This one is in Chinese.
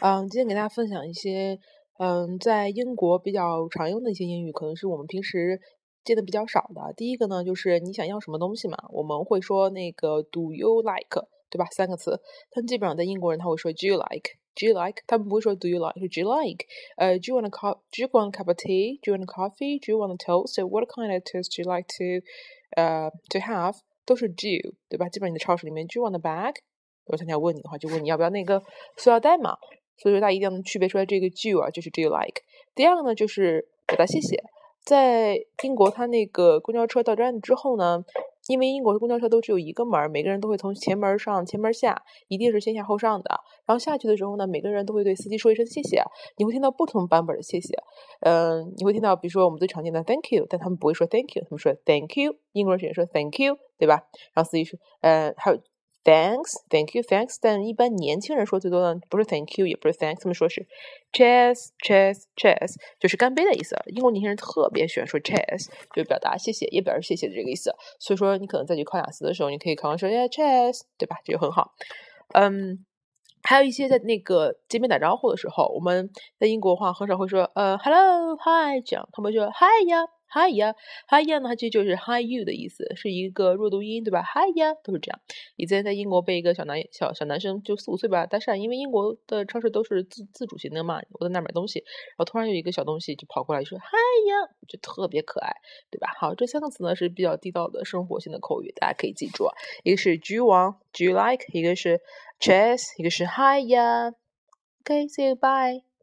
嗯，今天给大家分享一些，嗯，在英国比较常用的一些英语，可能是我们平时见的比较少的。第一个呢，就是你想要什么东西嘛，我们会说那个 Do you like，对吧？三个词，但基本上在英国人他会说 Do you like，Do you like，他们不会说 Do you like，是 Do you like，呃，Do you want a cup？Do you want a cup of tea？Do you want a coffee？Do you want a toast？What kind of toast do you like to，呃，to have？都是 Do，对吧？基本上你的超市里面，Do you want a bag？如果他要问你的话，就问你要不要那个塑料袋嘛。所以说，大家一定要能区别出来这个 do 啊，就是 do you like。第二个呢，就是表达谢谢。在英国，他那个公交车到站之后呢，因为英国的公交车都只有一个门，每个人都会从前门上、前门下，一定是先下后上的。然后下去的时候呢，每个人都会对司机说一声谢谢。你会听到不同版本的谢谢。嗯，你会听到，比如说我们最常见的 thank you，但他们不会说 thank you，他们说 thank you。英国人喜欢说 thank you，对吧？然后司机说，呃，还有。Thanks, thank you, thanks。但一般年轻人说最多的不是 thank you，也不是 thanks，他们说是 cheers, cheers, cheers，就是干杯的意思。英国年轻人特别喜欢说 cheers，就表达谢谢，也表示谢谢的这个意思。所以说，你可能在去考雅思的时候，你可以考完说 yeah cheers，对吧？这就很好。嗯，还有一些在那个见面打招呼的时候，我们在英国话很少会说呃 hello, hi 这样，他们说 hi 呀。Hi 呀，Hi 呀，呢它其实就是 Hi you 的意思，是一个弱读音，对吧？Hi 呀，都是这样。以前在英国被一个小男小小男生就四五岁吧搭讪，因为英国的超市都是自自主型的嘛，我在那买东西，然后突然有一个小东西就跑过来说 Hi 呀，就特别可爱，对吧？好，这三个词呢是比较地道的生活性的口语，大家可以记住，一个是 Do you want，Do you like，一个是 Chess？一个是 Hi 呀。Okay，see you，bye。